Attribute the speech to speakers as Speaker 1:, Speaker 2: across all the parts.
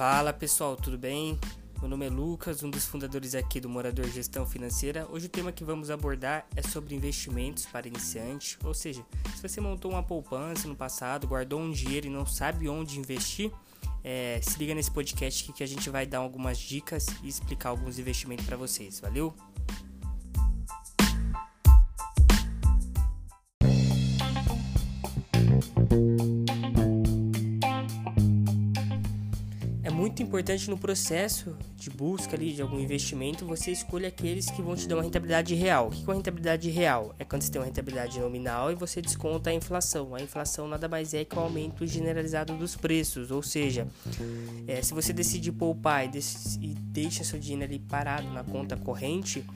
Speaker 1: Fala pessoal, tudo bem? Meu nome é Lucas, um dos fundadores aqui do Morador Gestão Financeira. Hoje o tema que vamos abordar é sobre investimentos para iniciante, ou seja, se você montou uma poupança no passado, guardou um dinheiro e não sabe onde investir, é, se liga nesse podcast que a gente vai dar algumas dicas e explicar alguns investimentos para vocês. Valeu? Muito importante no processo de busca ali de algum investimento, você escolha aqueles que vão te dar uma rentabilidade real. O que é uma rentabilidade real? É quando você tem uma rentabilidade nominal e você desconta a inflação. A inflação nada mais é que o aumento generalizado dos preços, ou seja, é, se você decide poupar e, e deixa seu dinheiro ali parado na conta corrente,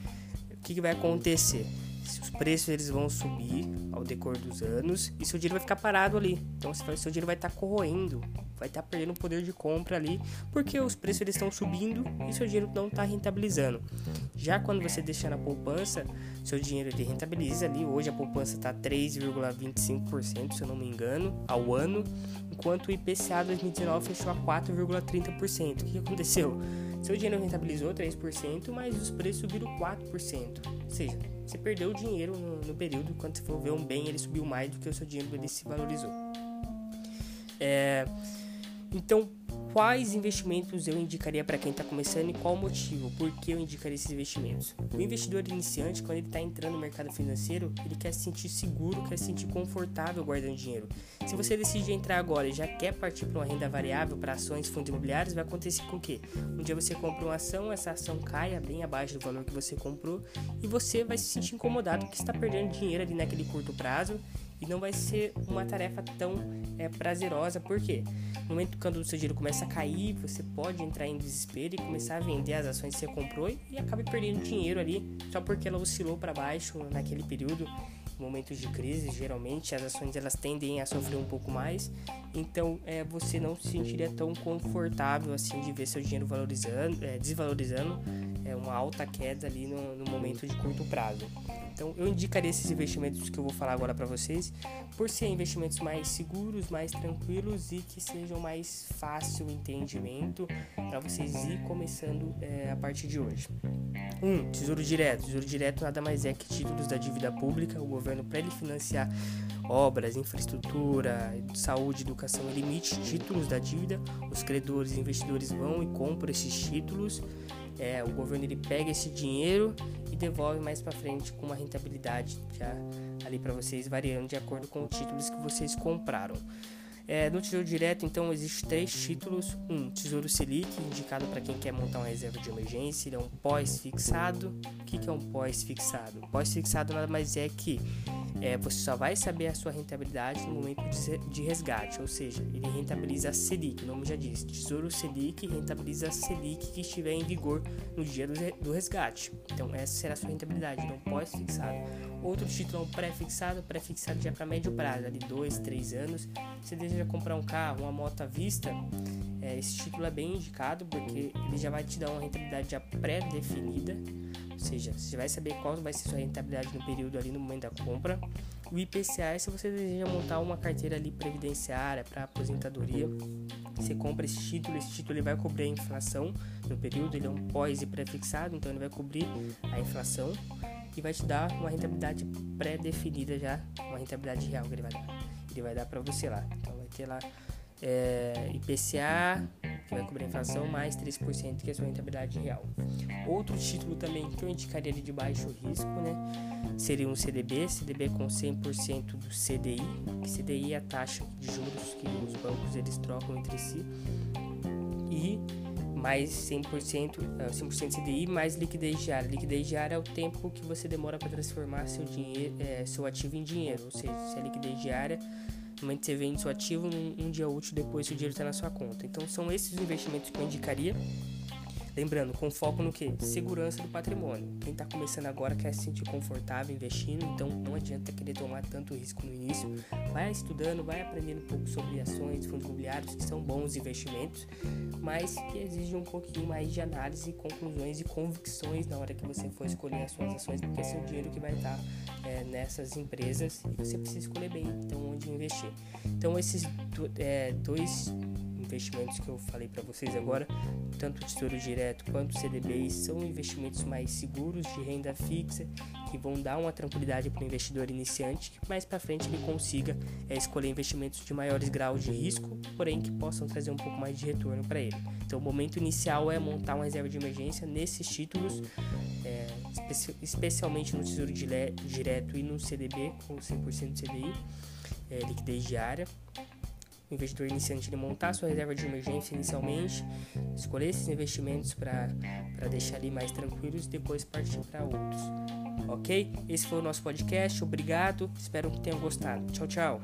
Speaker 1: o que, que vai acontecer? Os preços eles vão subir ao decor dos anos e seu dinheiro vai ficar parado ali. Então seu dinheiro vai estar tá corroendo, vai estar tá perdendo o poder de compra ali, porque os preços eles estão subindo e seu dinheiro não está rentabilizando. Já quando você deixa na poupança, seu dinheiro ele rentabiliza ali. Hoje a poupança está 3,25%, se eu não me engano, ao ano, enquanto o IPCA 2019 fechou a 4,30%. O que aconteceu? Seu dinheiro rentabilizou 3%, mas os preços subiram 4%. Ou seja, você perdeu dinheiro no, no, período, quando você for ver um bem, ele subiu mais do que o seu dinheiro ele se valorizou. É, então, quais investimentos eu indicaria para quem está começando e qual o motivo? Por que eu indicaria esses investimentos? O investidor iniciante, quando ele está entrando no mercado financeiro, ele quer se sentir seguro, quer se sentir confortável guardando dinheiro. Se você decide entrar agora e já quer partir para uma renda variável, para ações, fundos imobiliários, vai acontecer com o quê? Um dia você compra uma ação, essa ação caia bem abaixo do valor que você comprou e você vai se sentir incomodado porque está perdendo dinheiro ali naquele curto prazo e não vai ser uma tarefa tão é, prazerosa, porque no momento quando o seu dinheiro começa a cair, você pode entrar em desespero e começar a vender as ações que você comprou e acabe perdendo dinheiro ali só porque ela oscilou para baixo naquele período. Em momentos de crise, geralmente as ações elas tendem a sofrer um pouco mais, então é, você não se sentiria tão confortável assim de ver seu dinheiro valorizando, é, desvalorizando, é uma alta queda ali no, no momento de curto prazo. Então eu indicaria esses investimentos que eu vou falar agora para vocês, por ser investimentos mais seguros, mais tranquilos e que sejam mais fácil entendimento para vocês ir começando é, a partir de hoje. 1. Um, tesouro Direto. Tesouro Direto nada mais é que títulos da dívida pública. O governo, para ele financiar obras, infraestrutura, saúde, educação, ele emite títulos da dívida. Os credores e investidores vão e compram esses títulos é, o governo ele pega esse dinheiro e devolve mais para frente com uma rentabilidade já ali para vocês variando de acordo com os títulos que vocês compraram. É, no Tesouro Direto, então, existem três títulos. Um, Tesouro Selic, indicado para quem quer montar uma reserva de emergência. Ele é um pós-fixado. O que, que é um pós-fixado? Pós-fixado nada mais é que é, você só vai saber a sua rentabilidade no momento de resgate, ou seja, ele rentabiliza a Selic, o nome já diz, Tesouro Selic rentabiliza a Selic que estiver em vigor no dia do resgate. Então essa será a sua rentabilidade, não pós-fixado. Outro título é pré-fixado, pré-fixado já para médio prazo, ali 2, 3 anos. Você deseja comprar um carro, uma moto à vista, é, esse título é bem indicado porque ele já vai te dar uma rentabilidade já pré-definida ou seja, você vai saber qual vai ser sua rentabilidade no período ali no momento da compra. O IPCA é se você deseja montar uma carteira ali previdenciária para aposentadoria. Você compra esse título, esse título ele vai cobrir a inflação no período, ele é um pós e pré-fixado, então ele vai cobrir a inflação e vai te dar uma rentabilidade pré-definida já, uma rentabilidade real que ele vai dar. Ele vai dar para você lá. Então vai ter lá é, IPCA, que vai cobrir a inflação, mais 3%, que é a sua rentabilidade real. Outro título também que eu indicaria de baixo risco, né? Seria um CDB, CDB com 100% do CDI, que CDI é a taxa de juros que os bancos eles trocam entre si. E mais 100%, 100% CDI mais liquidez diária. Liquidez diária é o tempo que você demora para transformar seu, dinheiro, é, seu ativo em dinheiro, ou seja, se é liquidez diária no momento que você vende seu ativo, um, um dia útil depois o dinheiro está na sua conta. Então são esses os investimentos que eu indicaria. Lembrando, com foco no que? Segurança do patrimônio. Quem está começando agora quer se sentir confortável investindo, então não adianta querer tomar tanto risco no início. Vai estudando, vai aprendendo um pouco sobre ações, fundos imobiliários, que são bons investimentos, mas que exigem um pouquinho mais de análise, conclusões e convicções na hora que você for escolher as suas ações, porque é seu dinheiro que vai estar é, nessas empresas e você precisa escolher bem então onde investir. Então esses é, dois investimentos que eu falei para vocês agora, tanto o Tesouro Direto quanto o CDBs, são investimentos mais seguros de renda fixa que vão dar uma tranquilidade para o investidor iniciante, que mais para frente ele consiga é, escolher investimentos de maiores graus de risco, porém que possam trazer um pouco mais de retorno para ele. Então, o momento inicial é montar uma reserva de emergência nesses títulos, é, espe especialmente no Tesouro Direto e no CDB, com 100% CDI, é, liquidez diária o investidor iniciante ele montar sua reserva de emergência inicialmente, escolher esses investimentos para deixar ali mais tranquilos e depois partir para outros. Ok? Esse foi o nosso podcast. Obrigado. Espero que tenham gostado. Tchau, tchau.